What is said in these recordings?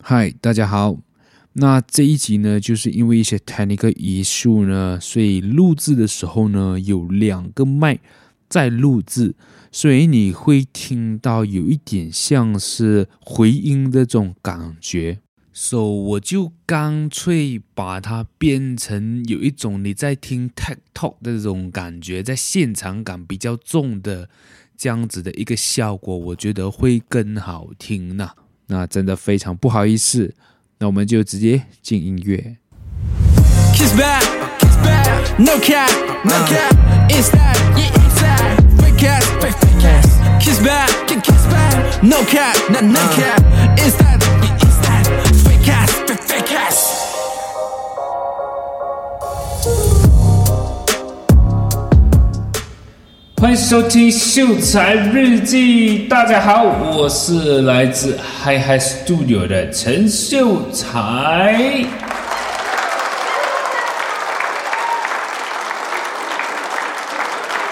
嗨，大家好。那这一集呢，就是因为一些 technical 因素呢，所以录制的时候呢，有两个麦在录制，所以你会听到有一点像是回音的这种感觉。所以我就干脆把它变成有一种你在听 tech talk 的这种感觉，在现场感比较重的这样子的一个效果，我觉得会更好听呢。那真的非常不好意思，那我们就直接进音乐。欢迎收听秀才日记。大家好，我是来自 Hi Hi Studio 的陈秀才。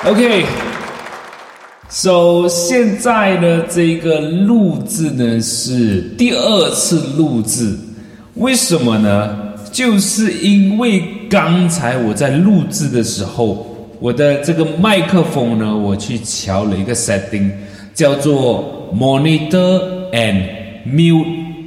OK，So 现在呢，这个录制呢是第二次录制，为什么呢？就是因为刚才我在录制的时候。我的这个麦克风呢，我去调了一个 setting，叫做 Monitor and Mute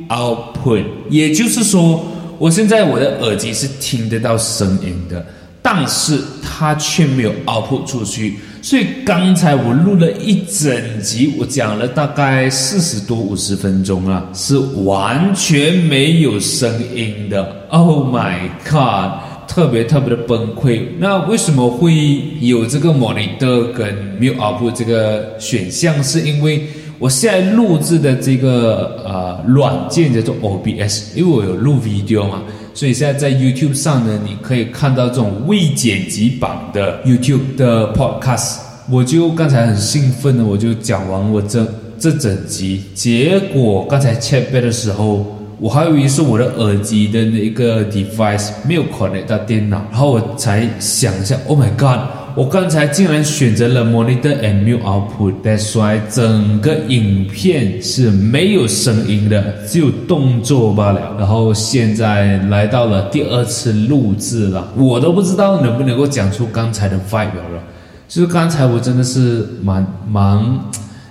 Output，也就是说，我现在我的耳机是听得到声音的，但是它却没有 output 出去。所以刚才我录了一整集，我讲了大概四十多五十分钟啊，是完全没有声音的。Oh my god！特别特别的崩溃。那为什么会有这个 monitor 跟 mute up 这个选项？是因为我现在录制的这个呃软件叫做 OBS，因为我有录 video 嘛，所以现在在 YouTube 上呢，你可以看到这种未剪辑版的 YouTube 的 podcast。我就刚才很兴奋的，我就讲完我这这整集，结果刚才 check back 的时候。我还以为是我的耳机的那个 device 没有 connect 到电脑，然后我才想一下，Oh my god！我刚才竟然选择了 monitor and mute output，that's why 整个影片是没有声音的，只有动作罢了。然后现在来到了第二次录制了，我都不知道能不能够讲出刚才的 vibe 了。就是刚才我真的是蛮蛮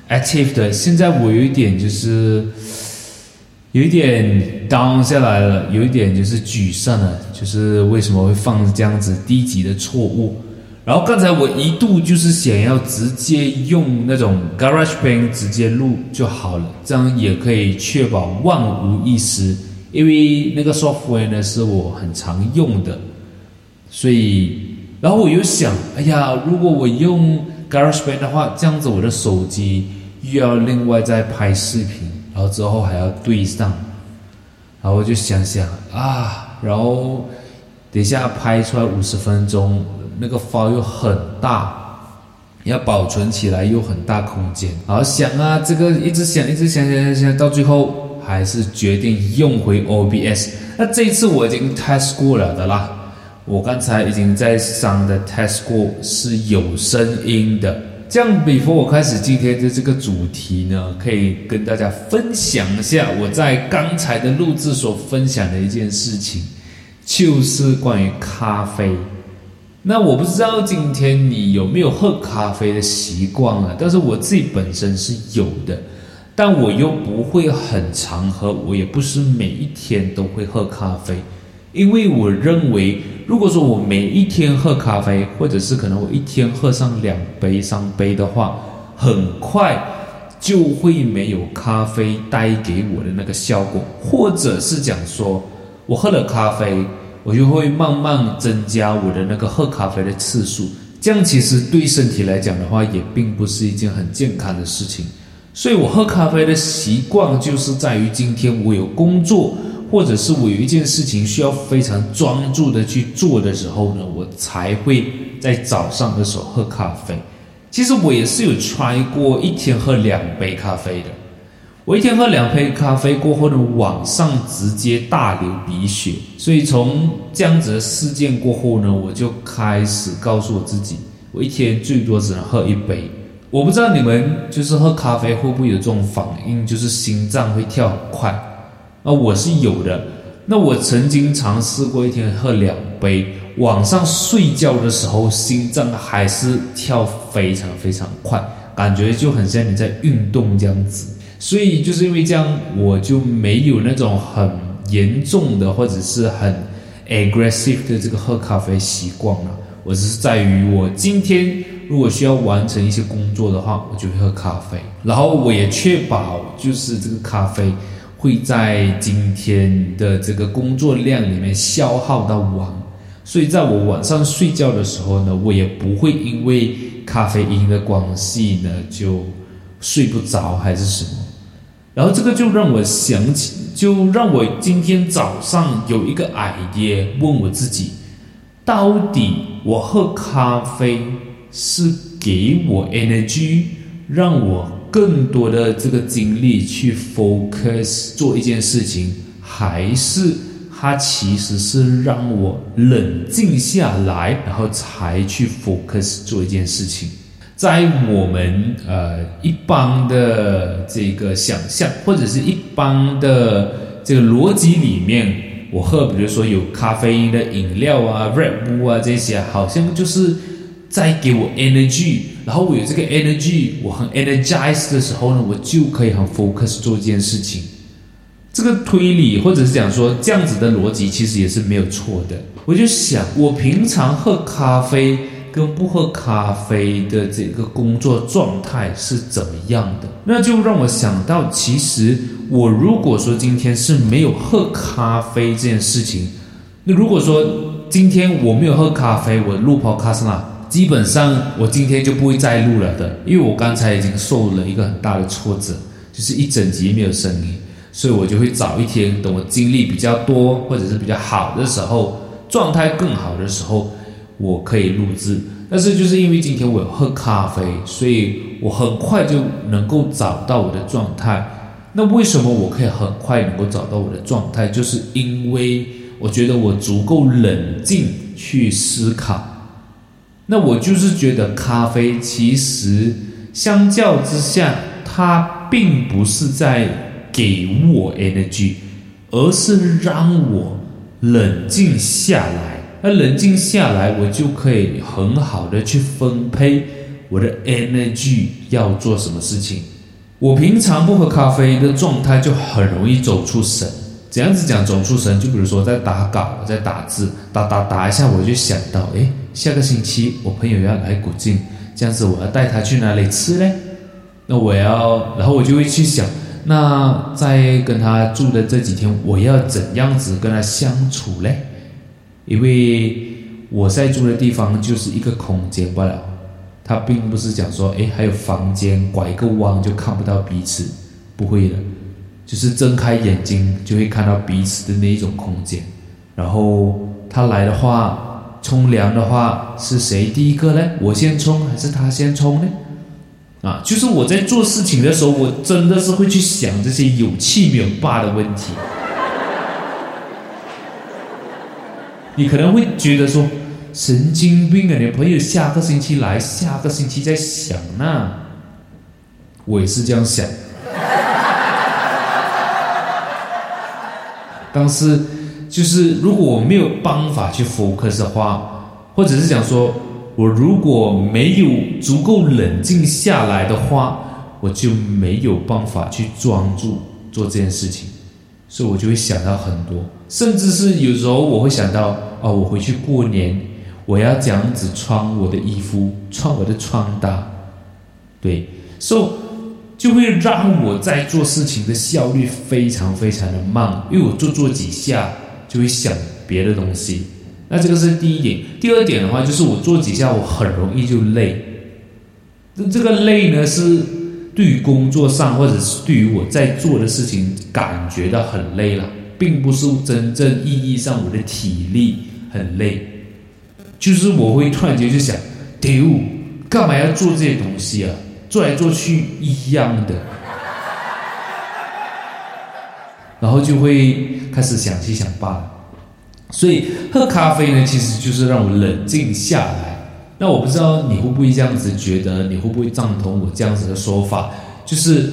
active 的，现在我有一点就是。有一点 down 下来了，有一点就是沮丧了，就是为什么会犯这样子低级的错误？然后刚才我一度就是想要直接用那种 GarageBand 直接录就好了，这样也可以确保万无一失，因为那个 software 呢是我很常用的，所以，然后我又想，哎呀，如果我用 GarageBand 的话，这样子我的手机又要另外再拍视频。然后之后还要对上，然后我就想想啊，然后等一下拍出来五十分钟，那个 file 又很大，要保存起来又很大空间。然后想啊，这个一直想，一直想，想，想，想，到最后还是决定用回 OBS。那这一次我已经 test 过了的啦，我刚才已经在上的 test 过是有声音的。这样，before 我开始今天的这个主题呢，可以跟大家分享一下我在刚才的录制所分享的一件事情，就是关于咖啡。那我不知道今天你有没有喝咖啡的习惯啊？但是我自己本身是有的，但我又不会很常喝，我也不是每一天都会喝咖啡。因为我认为，如果说我每一天喝咖啡，或者是可能我一天喝上两杯、三杯的话，很快就会没有咖啡带给我的那个效果，或者是讲说，我喝了咖啡，我就会慢慢增加我的那个喝咖啡的次数，这样其实对身体来讲的话，也并不是一件很健康的事情。所以我喝咖啡的习惯就是在于今天我有工作。或者是我有一件事情需要非常专注的去做的时候呢，我才会在早上的时候喝咖啡。其实我也是有 try 过一天喝两杯咖啡的。我一天喝两杯咖啡过后呢，晚上直接大流鼻血。所以从这样子的事件过后呢，我就开始告诉我自己，我一天最多只能喝一杯。我不知道你们就是喝咖啡会不会有这种反应，就是心脏会跳很快。啊，我是有的。那我曾经尝试过一天喝两杯，晚上睡觉的时候心脏还是跳非常非常快，感觉就很像你在运动这样子。所以就是因为这样，我就没有那种很严重的或者是很 aggressive 的这个喝咖啡习惯了。我只是在于我今天如果需要完成一些工作的话，我就会喝咖啡。然后我也确保就是这个咖啡会在今天的这个工作量里面消耗到完。所以在我晚上睡觉的时候呢，我也不会因为咖啡因的关系呢就睡不着还是什么。然后这个就让我想起，就让我今天早上有一个 idea，问我自己。到底我喝咖啡是给我 energy，让我更多的这个精力去 focus 做一件事情，还是它其实是让我冷静下来，然后才去 focus 做一件事情？在我们呃一般的这个想象或者是一般的这个逻辑里面。我喝，比如说有咖啡因的饮料啊，Red Bull 啊这些，好像就是在给我 energy，然后我有这个 energy，我很 energized 的时候呢，我就可以很 focus 做一件事情。这个推理或者是讲说这样子的逻辑，其实也是没有错的。我就想，我平常喝咖啡跟不喝咖啡的这个工作状态是怎么样的？那就让我想到，其实。我如果说今天是没有喝咖啡这件事情，那如果说今天我没有喝咖啡，我录 podcast 啦，基本上我今天就不会再录了的，因为我刚才已经受了一个很大的挫折，就是一整集没有声音，所以我就会找一天，等我精力比较多或者是比较好的时候，状态更好的时候，我可以录制。但是就是因为今天我有喝咖啡，所以我很快就能够找到我的状态。那为什么我可以很快能够找到我的状态？就是因为我觉得我足够冷静去思考。那我就是觉得咖啡其实相较之下，它并不是在给我 energy，而是让我冷静下来。那冷静下来，我就可以很好的去分配我的 energy 要做什么事情。我平常不喝咖啡的状态就很容易走出神。怎样子讲走出神？就比如说在打稿，在打字，打打打一下，我就想到，诶，下个星期我朋友要来古晋，这样子我要带他去哪里吃嘞？那我要，然后我就会去想，那在跟他住的这几天，我要怎样子跟他相处嘞？因为我在住的地方就是一个空间罢了。他并不是讲说，诶，还有房间，拐个弯就看不到彼此，不会的，就是睁开眼睛就会看到彼此的那一种空间。然后他来的话，冲凉的话，是谁第一个呢？我先冲还是他先冲呢？啊，就是我在做事情的时候，我真的是会去想这些有气没有霸的问题。你可能会觉得说。神经病啊！你朋友下个星期来，下个星期再想呢。我也是这样想。但是，就是如果我没有办法去 focus 的话，或者是讲说，我如果没有足够冷静下来的话，我就没有办法去专注做这件事情，所以我就会想到很多，甚至是有时候我会想到，哦，我回去过年。我要这样子穿我的衣服，穿我的穿搭，对，所以就会让我在做事情的效率非常非常的慢，因为我做做几下就会想别的东西。那这个是第一点。第二点的话，就是我做几下我很容易就累。这这个累呢，是对于工作上或者是对于我在做的事情感觉到很累了，并不是真正意义上我的体力很累。就是我会突然间就想，丢，干嘛要做这些东西啊？做来做去一样的，然后就会开始想七想八。所以喝咖啡呢，其实就是让我冷静下来。那我不知道你会不会这样子觉得？你会不会赞同我这样子的说法？就是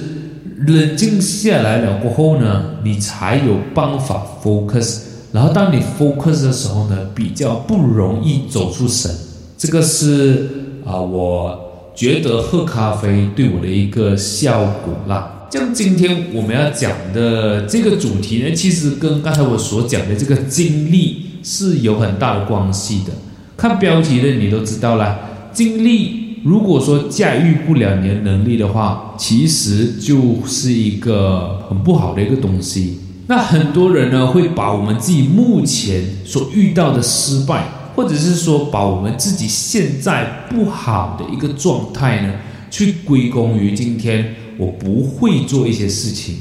冷静下来了过后呢，你才有办法 focus。然后当你 focus 的时候呢，比较不容易走出神。这个是啊、我觉得喝咖啡对我的一个效果啦。像今天我们要讲的这个主题呢，其实跟刚才我所讲的这个经历是有很大的关系的。看标题的你都知道了，经历。如果说驾驭不了你的能力的话，其实就是一个很不好的一个东西。那很多人呢，会把我们自己目前所遇到的失败，或者是说把我们自己现在不好的一个状态呢，去归功于今天我不会做一些事情。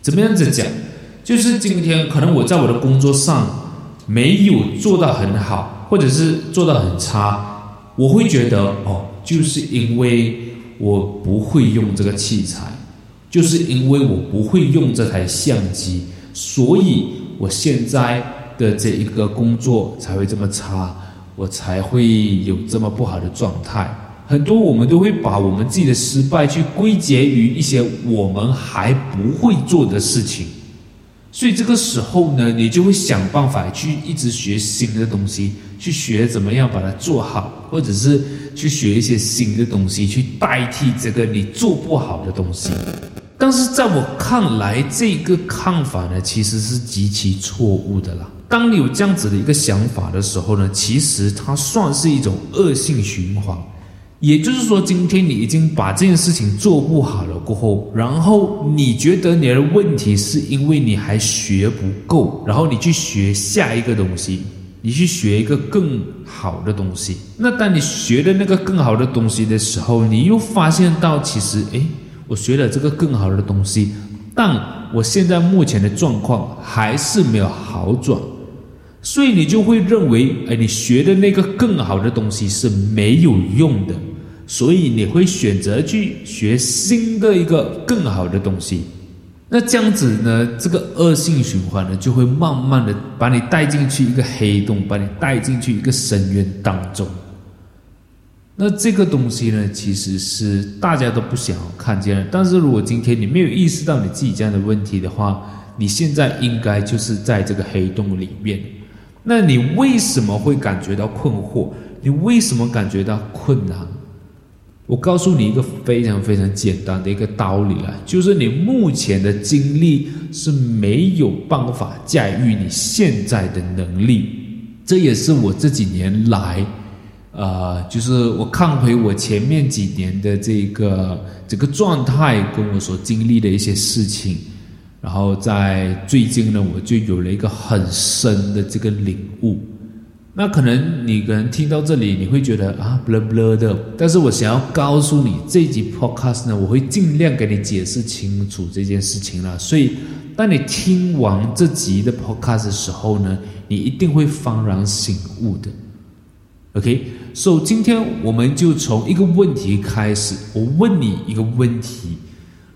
怎么样子讲？就是今天可能我在我的工作上没有做到很好，或者是做到很差，我会觉得哦。就是因为我不会用这个器材，就是因为我不会用这台相机，所以我现在的这一个工作才会这么差，我才会有这么不好的状态。很多我们都会把我们自己的失败去归结于一些我们还不会做的事情。所以这个时候呢，你就会想办法去一直学新的东西，去学怎么样把它做好，或者是去学一些新的东西，去代替这个你做不好的东西。但是在我看来，这个看法呢，其实是极其错误的啦。当你有这样子的一个想法的时候呢，其实它算是一种恶性循环。也就是说，今天你已经把这件事情做不好了过后，然后你觉得你的问题是因为你还学不够，然后你去学下一个东西，你去学一个更好的东西。那当你学的那个更好的东西的时候，你又发现到其实，诶，我学了这个更好的东西，但我现在目前的状况还是没有好转。所以你就会认为，哎，你学的那个更好的东西是没有用的。所以你会选择去学新的一个更好的东西，那这样子呢，这个恶性循环呢，就会慢慢的把你带进去一个黑洞，把你带进去一个深渊当中。那这个东西呢，其实是大家都不想看见的。但是如果今天你没有意识到你自己这样的问题的话，你现在应该就是在这个黑洞里面。那你为什么会感觉到困惑？你为什么感觉到困难？我告诉你一个非常非常简单的一个道理啊，就是你目前的经历是没有办法驾驭你现在的能力。这也是我这几年来，呃，就是我看回我前面几年的这个这个状态，跟我所经历的一些事情，然后在最近呢，我就有了一个很深的这个领悟。那可能你可能听到这里，你会觉得啊，blah blah 的。但是我想要告诉你，这一集 podcast 呢，我会尽量给你解释清楚这件事情了。所以，当你听完这集的 podcast 的时候呢，你一定会幡然醒悟的。OK，所以今天我们就从一个问题开始。我问你一个问题：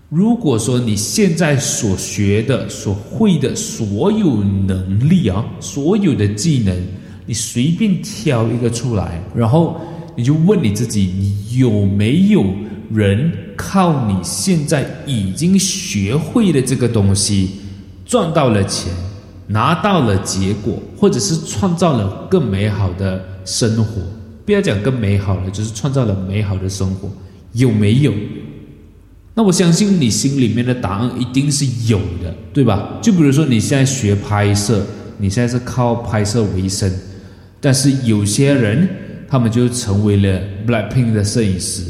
如果说你现在所学的、所会的所有能力啊，所有的技能，你随便挑一个出来，然后你就问你自己：你有没有人靠你现在已经学会的这个东西赚到了钱，拿到了结果，或者是创造了更美好的生活？不要讲更美好了，就是创造了美好的生活，有没有？那我相信你心里面的答案一定是有的，对吧？就比如说你现在学拍摄，你现在是靠拍摄为生。但是有些人，他们就成为了 Blackpink 的摄影师；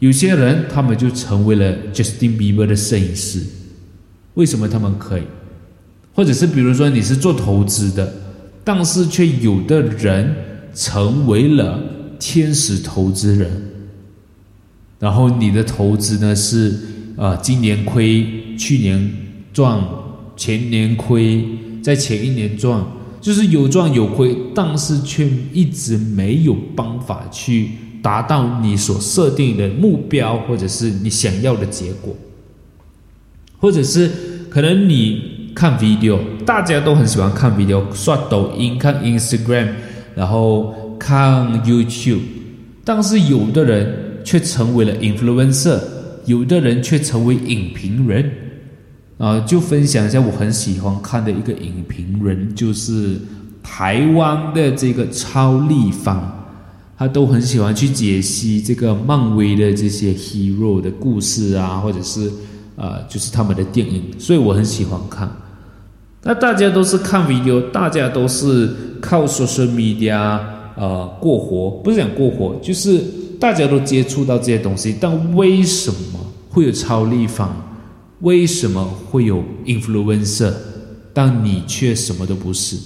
有些人，他们就成为了 Justin Bieber 的摄影师。为什么他们可以？或者是比如说你是做投资的，但是却有的人成为了天使投资人，然后你的投资呢是啊、呃，今年亏，去年赚，前年亏，在前一年赚。就是有赚有亏，但是却一直没有办法去达到你所设定的目标，或者是你想要的结果，或者是可能你看 video，大家都很喜欢看 video，刷抖音、看 Instagram，然后看 YouTube，但是有的人却成为了 influencer，有的人却成为影评人。啊，就分享一下我很喜欢看的一个影评人，就是台湾的这个超立方，他都很喜欢去解析这个漫威的这些 hero 的故事啊，或者是呃，就是他们的电影，所以我很喜欢看。那大家都是看 video，大家都是靠 social media 呃过活，不是讲过活，就是大家都接触到这些东西，但为什么会有超立方？为什么会有 influencer，但你却什么都不是？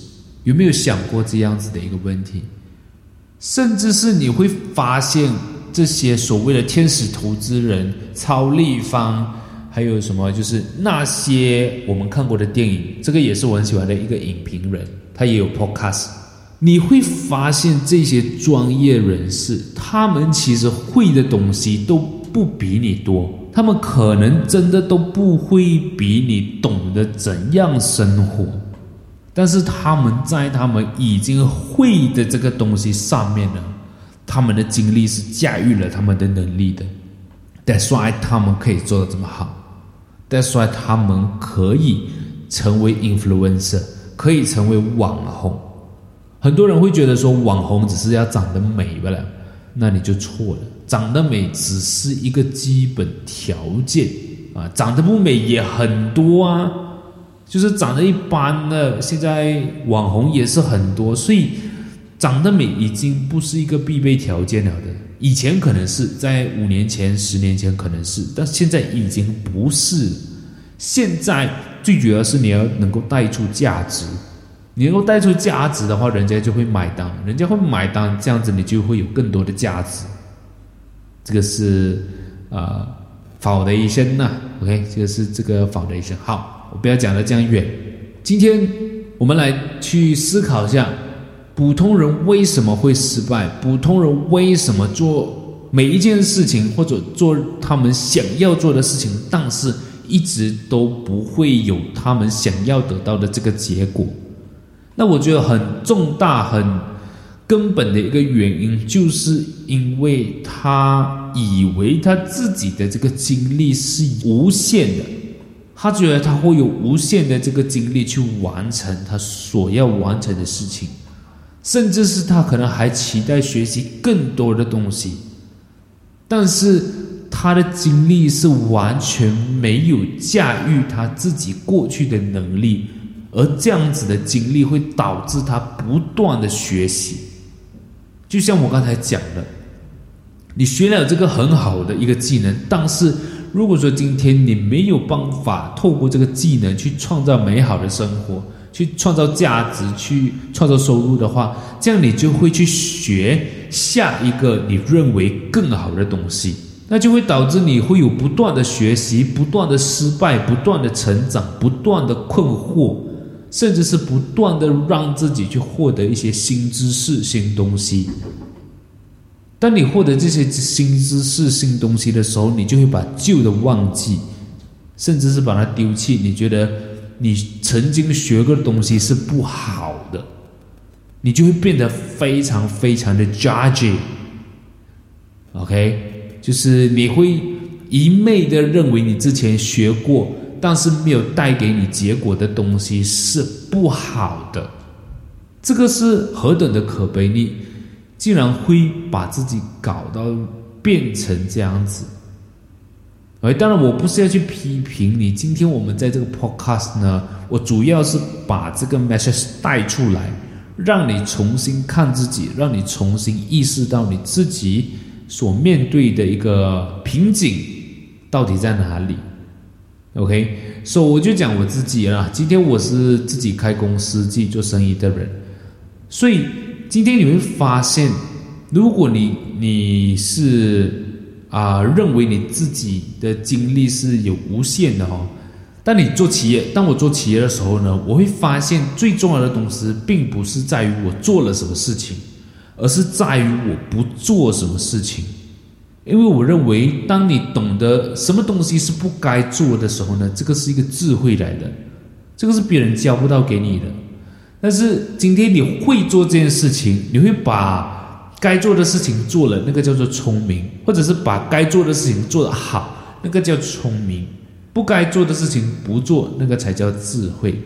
有没有想过这样子的一个问题？甚至是你会发现，这些所谓的天使投资人、超立方，还有什么？就是那些我们看过的电影，这个也是我很喜欢的一个影评人，他也有 podcast。你会发现这些专业人士，他们其实会的东西都不比你多。他们可能真的都不会比你懂得怎样生活，但是他们在他们已经会的这个东西上面呢，他们的经历是驾驭了他们的能力的。That's why 他们可以做的这么好。That's why 他们可以成为 influencer，可以成为网红。很多人会觉得说网红只是要长得美罢了，那你就错了。长得美只是一个基本条件啊，长得不美也很多啊，就是长得一般的，现在网红也是很多，所以长得美已经不是一个必备条件了的。以前可能是在五年前、十年前可能是，但现在已经不是。现在最主要是你要能够带出价值，你能够带出价值的话，人家就会买单，人家会买单，这样子你就会有更多的价值。这个是啊，foundation 呐，OK，这个是这个 foundation。好，我不要讲的这样远。今天我们来去思考一下，普通人为什么会失败？普通人为什么做每一件事情或者做他们想要做的事情，但是一直都不会有他们想要得到的这个结果？那我觉得很重大、很。根本的一个原因，就是因为他以为他自己的这个精力是无限的，他觉得他会有无限的这个精力去完成他所要完成的事情，甚至是他可能还期待学习更多的东西，但是他的精力是完全没有驾驭他自己过去的能力，而这样子的精力会导致他不断的学习。就像我刚才讲的，你学了这个很好的一个技能，但是如果说今天你没有办法透过这个技能去创造美好的生活，去创造价值，去创造收入的话，这样你就会去学下一个你认为更好的东西，那就会导致你会有不断的学习、不断的失败、不断的成长、不断的困惑。甚至是不断的让自己去获得一些新知识、新东西。当你获得这些新知识、新东西的时候，你就会把旧的忘记，甚至是把它丢弃。你觉得你曾经学过的东西是不好的，你就会变得非常非常的 judging。OK，就是你会一昧的认为你之前学过。但是没有带给你结果的东西是不好的，这个是何等的可悲！你竟然会把自己搞到变成这样子。哎，当然我不是要去批评你。今天我们在这个 podcast 呢，我主要是把这个 message 带出来，让你重新看自己，让你重新意识到你自己所面对的一个瓶颈到底在哪里。OK，所以我就讲我自己了。今天我是自己开公司、自己做生意的人，所以今天你会发现，如果你你是啊、认为你自己的精力是有无限的哦，当你做企业，当我做企业的时候呢，我会发现最重要的东西，并不是在于我做了什么事情，而是在于我不做什么事情。因为我认为，当你懂得什么东西是不该做的时候呢，这个是一个智慧来的，这个是别人教不到给你的。但是今天你会做这件事情，你会把该做的事情做了，那个叫做聪明，或者是把该做的事情做得好，那个叫聪明；不该做的事情不做，那个才叫智慧。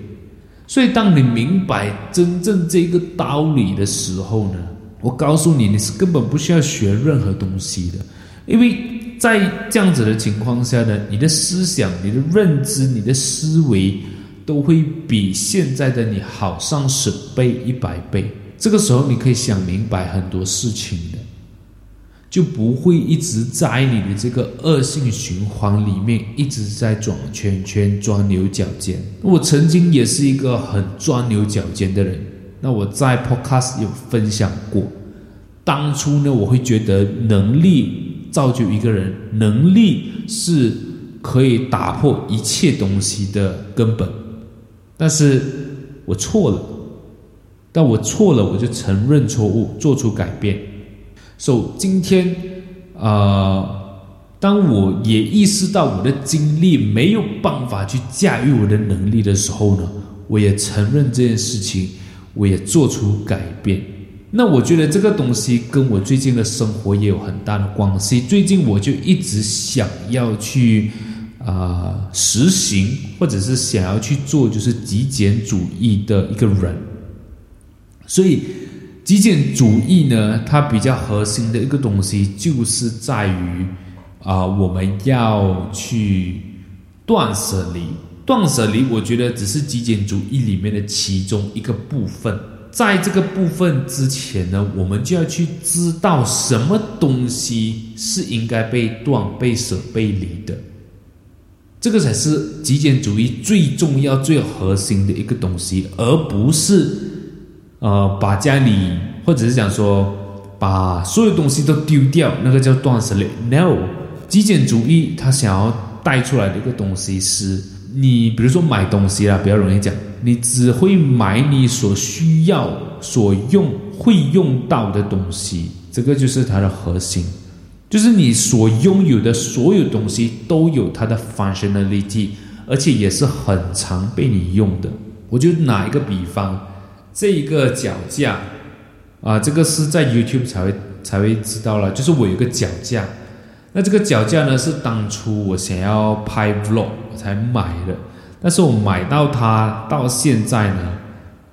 所以，当你明白真正这个道理的时候呢，我告诉你，你是根本不需要学任何东西的，因为在这样子的情况下呢，你的思想、你的认知、你的思维都会比现在的你好上十倍、一百倍。这个时候，你可以想明白很多事情的。就不会一直在你的这个恶性循环里面一直在转圈圈、钻牛角尖。我曾经也是一个很钻牛角尖的人。那我在 Podcast 有分享过，当初呢，我会觉得能力造就一个人，能力是可以打破一切东西的根本。但是我错了，但我错了，我就承认错误，做出改变。所、so, 今天，呃，当我也意识到我的精力没有办法去驾驭我的能力的时候呢，我也承认这件事情，我也做出改变。那我觉得这个东西跟我最近的生活也有很大的关系。最近我就一直想要去啊、实行，或者是想要去做，就是极简主义的一个人，所以。极简主义呢，它比较核心的一个东西，就是在于啊、我们要去断舍离。断舍离，我觉得只是极简主义里面的其中一个部分。在这个部分之前呢，我们就要去知道什么东西是应该被断、被舍、被离的。这个才是极简主义最重要、最核心的一个东西，而不是。呃，把家里或者是讲说，把所有东西都丢掉，那个叫断舍离。No，极简主义它想要带出来的一个东西是，你比如说买东西啦，比较容易讲，你只会买你所需要、所用、会用到的东西，这个就是它的核心，就是你所拥有的所有东西都有它的 functionality，而且也是很常被你用的。我就拿一个比方。这一个脚架，啊，这个是在 YouTube 才会才会知道了。就是我有个脚架，那这个脚架呢是当初我想要拍 Vlog 我才买的，但是我买到它到现在呢，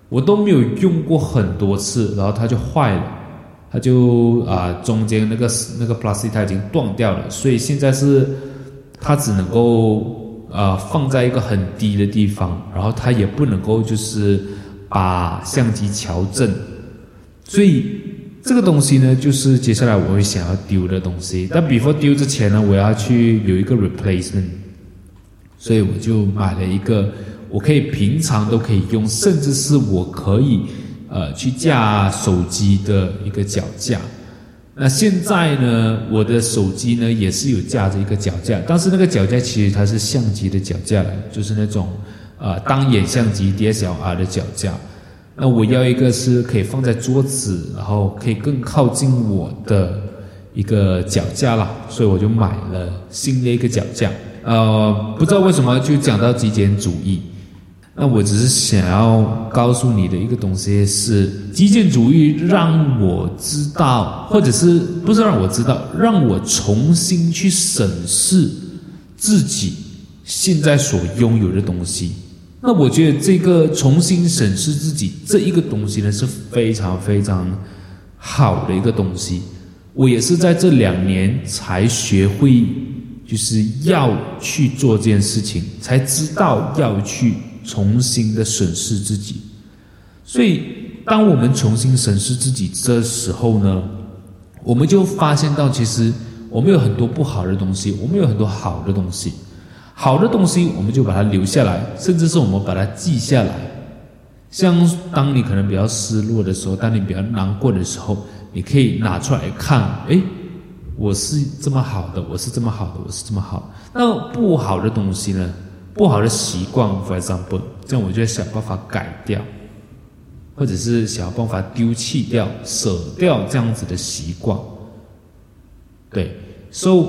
我都没有用过很多次，然后它就坏了，它就啊中间那个那个 plastic 它已经断掉了，所以现在是它只能够啊放在一个很低的地方，然后它也不能够就是。把相机调正，所以这个东西呢，就是接下来我会想要丢的东西。但 before 丢之前呢，我要去有一个 replacement，所以我就买了一个我可以平常都可以用，甚至是我可以呃去架手机的一个脚架。那现在呢，我的手机呢也是有架着一个脚架，但是那个脚架其实它是相机的脚架来，就是那种。呃，单眼相机 DSLR 的脚架，那我要一个是可以放在桌子，然后可以更靠近我的一个脚架啦，所以我就买了新的一个脚架。呃，不知道为什么就讲到极简主义，那我只是想要告诉你的一个东西是，极简主义让我知道，或者是不是让我知道，让我重新去审视自己现在所拥有的东西。那我觉得这个重新审视自己这一个东西呢，是非常非常好的一个东西。我也是在这两年才学会，就是要去做这件事情，才知道要去重新的审视自己。所以，当我们重新审视自己这时候呢，我们就发现到，其实我们有很多不好的东西，我们有很多好的东西。好的东西，我们就把它留下来，甚至是我们把它记下来。像当你可能比较失落的时候，当你比较难过的时候，你可以拿出来看，诶，我是这么好的，我是这么好的，我是这么好。那不好的东西呢？不好的习惯，for example，这样我就要想办法改掉，或者是想办法丢弃掉、舍掉这样子的习惯。对，so。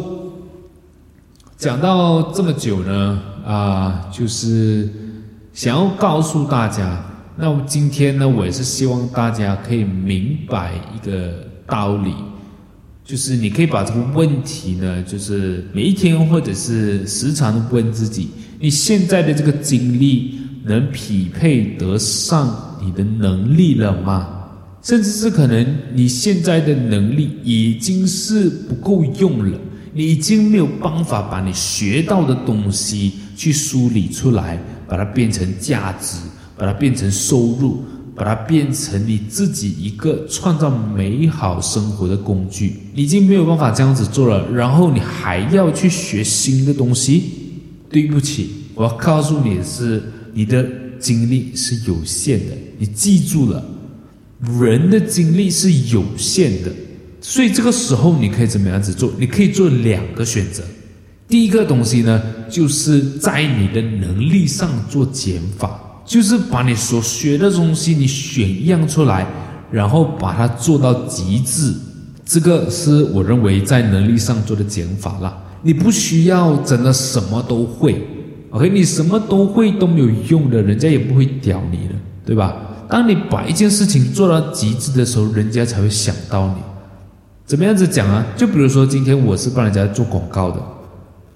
讲到这么久呢，啊，就是想要告诉大家，那我今天呢，我也是希望大家可以明白一个道理，就是你可以把这个问题呢，就是每一天或者是时常问自己：你现在的这个精力能匹配得上你的能力了吗？甚至是可能你现在的能力已经是不够用了，你已经没有办法把你学到的东西去梳理出来，把它变成价值，把它变成收入，把它变成你自己一个创造美好生活的工具。你已经没有办法这样子做了，然后你还要去学新的东西，对不起，我要告诉你是，你的精力是有限的，你记住了。人的精力是有限的，所以这个时候你可以怎么样子做？你可以做两个选择。第一个东西呢，就是在你的能力上做减法，就是把你所学的东西你选一样出来，然后把它做到极致。这个是我认为在能力上做的减法了。你不需要真的什么都会，OK？你什么都会都没有用的，人家也不会屌你的，对吧？当你把一件事情做到极致的时候，人家才会想到你。怎么样子讲啊？就比如说，今天我是帮人家做广告的，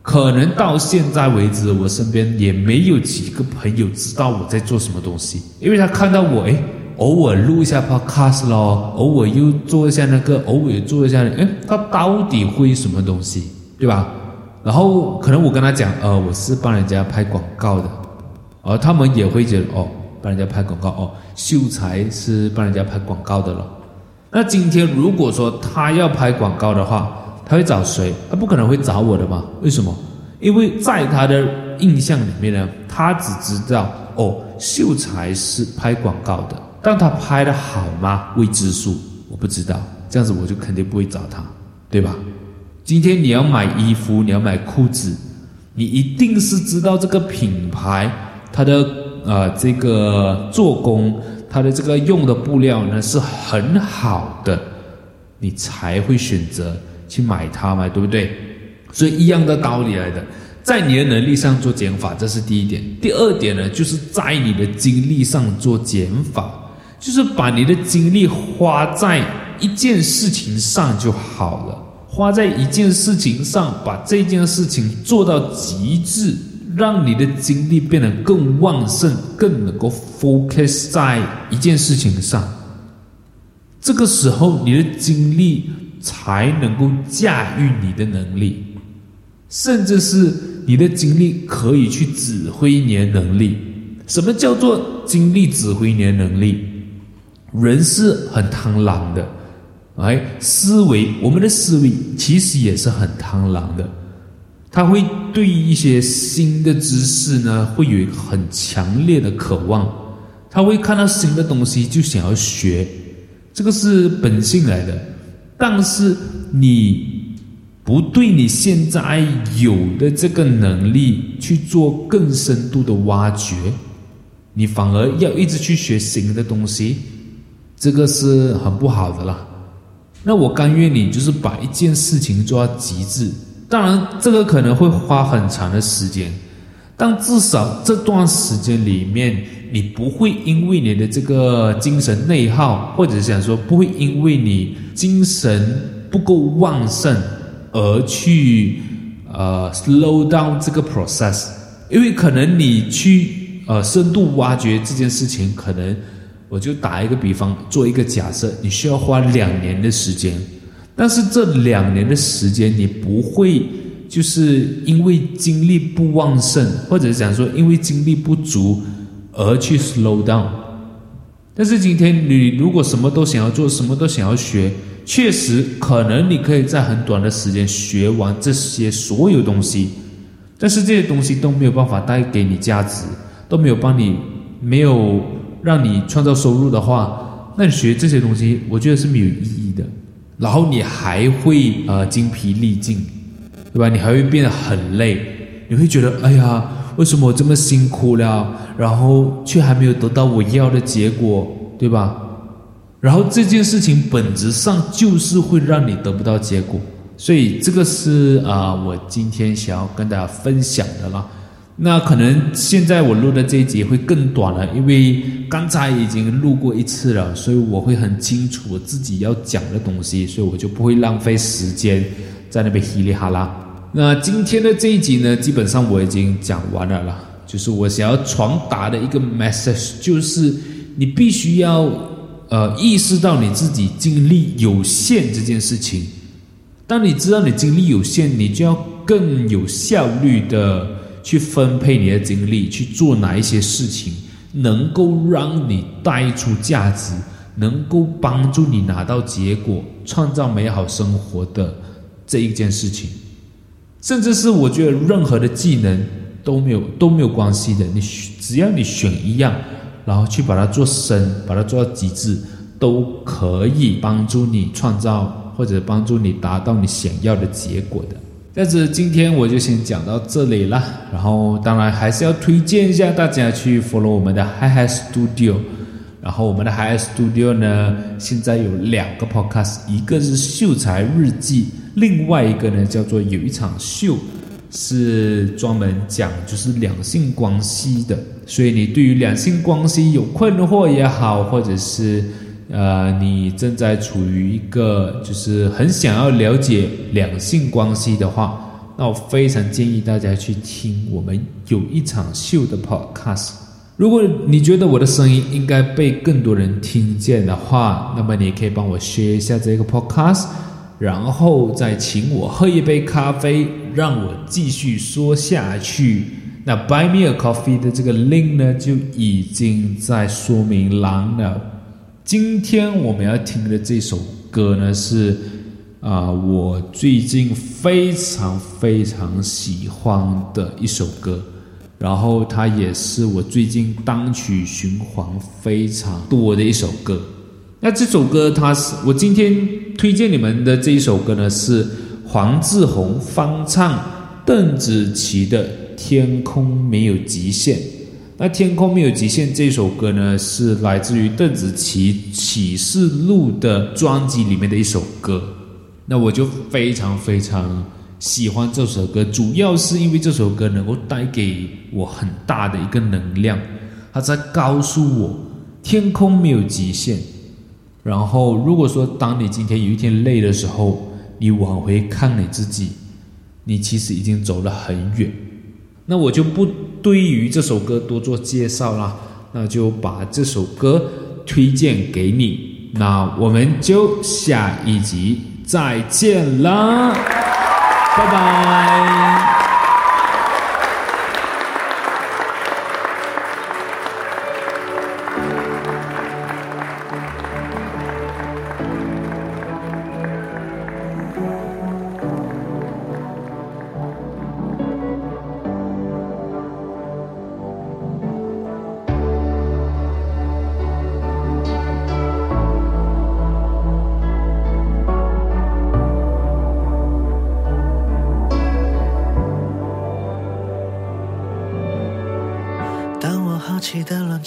可能到现在为止，我身边也没有几个朋友知道我在做什么东西，因为他看到我，诶，偶尔录一下 podcast 咯，偶尔又做一下那个，偶尔做一下，诶，他到底会什么东西，对吧？然后可能我跟他讲，呃，我是帮人家拍广告的，而他们也会觉得，哦。帮人家拍广告哦，秀才是帮人家拍广告的了。那今天如果说他要拍广告的话，他会找谁？他不可能会找我的嘛？为什么？因为在他的印象里面呢，他只知道哦，秀才是拍广告的，但他拍的好吗？未知数，我不知道。这样子我就肯定不会找他，对吧？今天你要买衣服，你要买裤子，你一定是知道这个品牌它的。啊、呃，这个做工，它的这个用的布料呢是很好的，你才会选择去买它嘛，对不对？所以一样的道理来的，在你的能力上做减法，这是第一点。第二点呢，就是在你的精力上做减法，就是把你的精力花在一件事情上就好了，花在一件事情上，把这件事情做到极致。让你的精力变得更旺盛，更能够 focus 在一件事情上。这个时候，你的精力才能够驾驭你的能力，甚至是你的精力可以去指挥你的能力。什么叫做精力指挥你的能力？人是很贪婪的，哎，思维，我们的思维其实也是很贪婪的。他会对一些新的知识呢，会有很强烈的渴望。他会看到新的东西就想要学，这个是本性来的。但是你不对你现在有的这个能力去做更深度的挖掘，你反而要一直去学新的东西，这个是很不好的啦。那我甘愿你就是把一件事情做到极致。当然，这个可能会花很长的时间，但至少这段时间里面，你不会因为你的这个精神内耗，或者想说不会因为你精神不够旺盛而去呃 slow down 这个 process，因为可能你去呃深度挖掘这件事情，可能我就打一个比方，做一个假设，你需要花两年的时间。但是这两年的时间，你不会就是因为精力不旺盛，或者是讲说因为精力不足而去 slow down。但是今天你如果什么都想要做，什么都想要学，确实可能你可以在很短的时间学完这些所有东西。但是这些东西都没有办法带给你价值，都没有帮你，没有让你创造收入的话，那你学这些东西，我觉得是没有意义的。然后你还会呃精疲力尽，对吧？你还会变得很累，你会觉得哎呀，为什么我这么辛苦了，然后却还没有得到我要的结果，对吧？然后这件事情本质上就是会让你得不到结果，所以这个是啊、我今天想要跟大家分享的啦。那可能现在我录的这一集会更短了，因为刚才已经录过一次了，所以我会很清楚我自己要讲的东西，所以我就不会浪费时间在那边稀里哈啦。那今天的这一集呢，基本上我已经讲完了啦，就是我想要传达的一个 message，就是你必须要呃意识到你自己精力有限这件事情。当你知道你精力有限，你就要更有效率的。去分配你的精力，去做哪一些事情能够让你带出价值，能够帮助你拿到结果，创造美好生活的这一件事情，甚至是我觉得任何的技能都没有都没有关系的。你只要你选一样，然后去把它做深，把它做到极致，都可以帮助你创造或者帮助你达到你想要的结果的。但是今天我就先讲到这里了，然后当然还是要推荐一下大家去 follow 我们的 Hyhy Studio，然后我们的 Hyhy Studio 呢，现在有两个 podcast，一个是秀才日记，另外一个呢叫做有一场秀，是专门讲就是两性关系的，所以你对于两性关系有困惑也好，或者是。呃，你正在处于一个就是很想要了解两性关系的话，那我非常建议大家去听我们有一场秀的 podcast。如果你觉得我的声音应该被更多人听见的话，那么你可以帮我 share 一下这个 podcast，然后再请我喝一杯咖啡，让我继续说下去。那 Buy Me a Coffee 的这个 link 呢，就已经在说明栏了。今天我们要听的这首歌呢，是啊、我最近非常非常喜欢的一首歌，然后它也是我最近单曲循环非常多的一首歌。那这首歌它是我今天推荐你们的这一首歌呢，是黄志宏翻唱邓紫棋的《天空没有极限》。那天空没有极限这首歌呢，是来自于邓紫棋《启示录》的专辑里面的一首歌。那我就非常非常喜欢这首歌，主要是因为这首歌能够带给我很大的一个能量，它在告诉我天空没有极限。然后，如果说当你今天有一天累的时候，你往回看你自己，你其实已经走了很远。那我就不。对于这首歌多做介绍啦，那就把这首歌推荐给你。那我们就下一集再见啦，拜拜。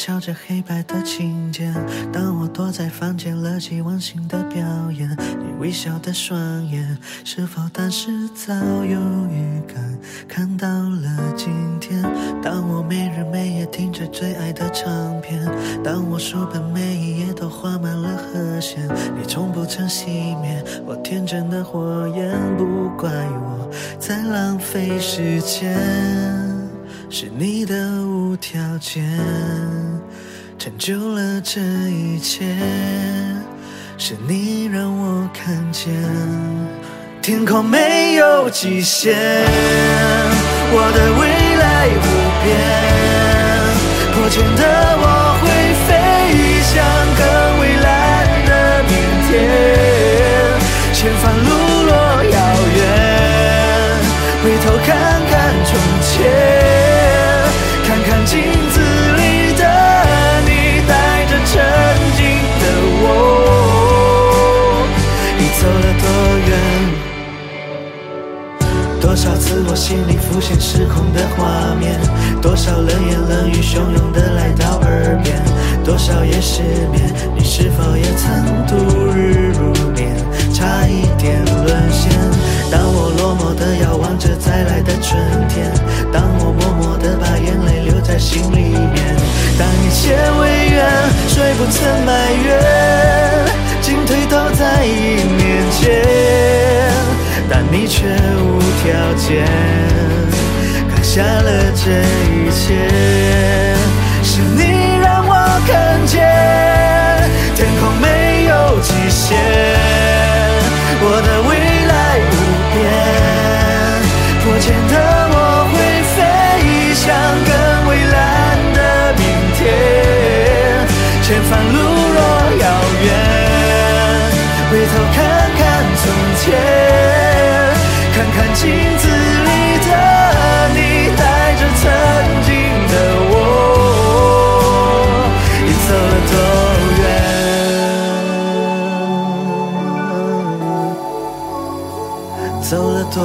敲着黑白的琴键，当我躲在房间乐极忘形的表演，你微笑的双眼，是否当时早有预感？看到了今天，当我没日没夜听着最爱的唱片，当我书本每一页都画满了和弦，你从不曾熄灭我天真的火焰，不怪我在浪费时间。救了这一切，是你让我看见天空没有极限，我的未来无边，破茧的我会飞翔次我心里浮现失控的画面，多少冷言冷语汹涌的来到耳边，多少夜失眠，你是否也曾度日如年，差一点沦陷？当我落寞的遥望着再来的春天，当我默默的把眼泪留在心里面，当一切未圆，谁不曾埋怨，进退都在一念间，但你却无条件扛下了这一切，是你让我看见天空没有极限，我的未来无边，破茧的看镜子里的你，带着曾经的我，你走了多远，走了多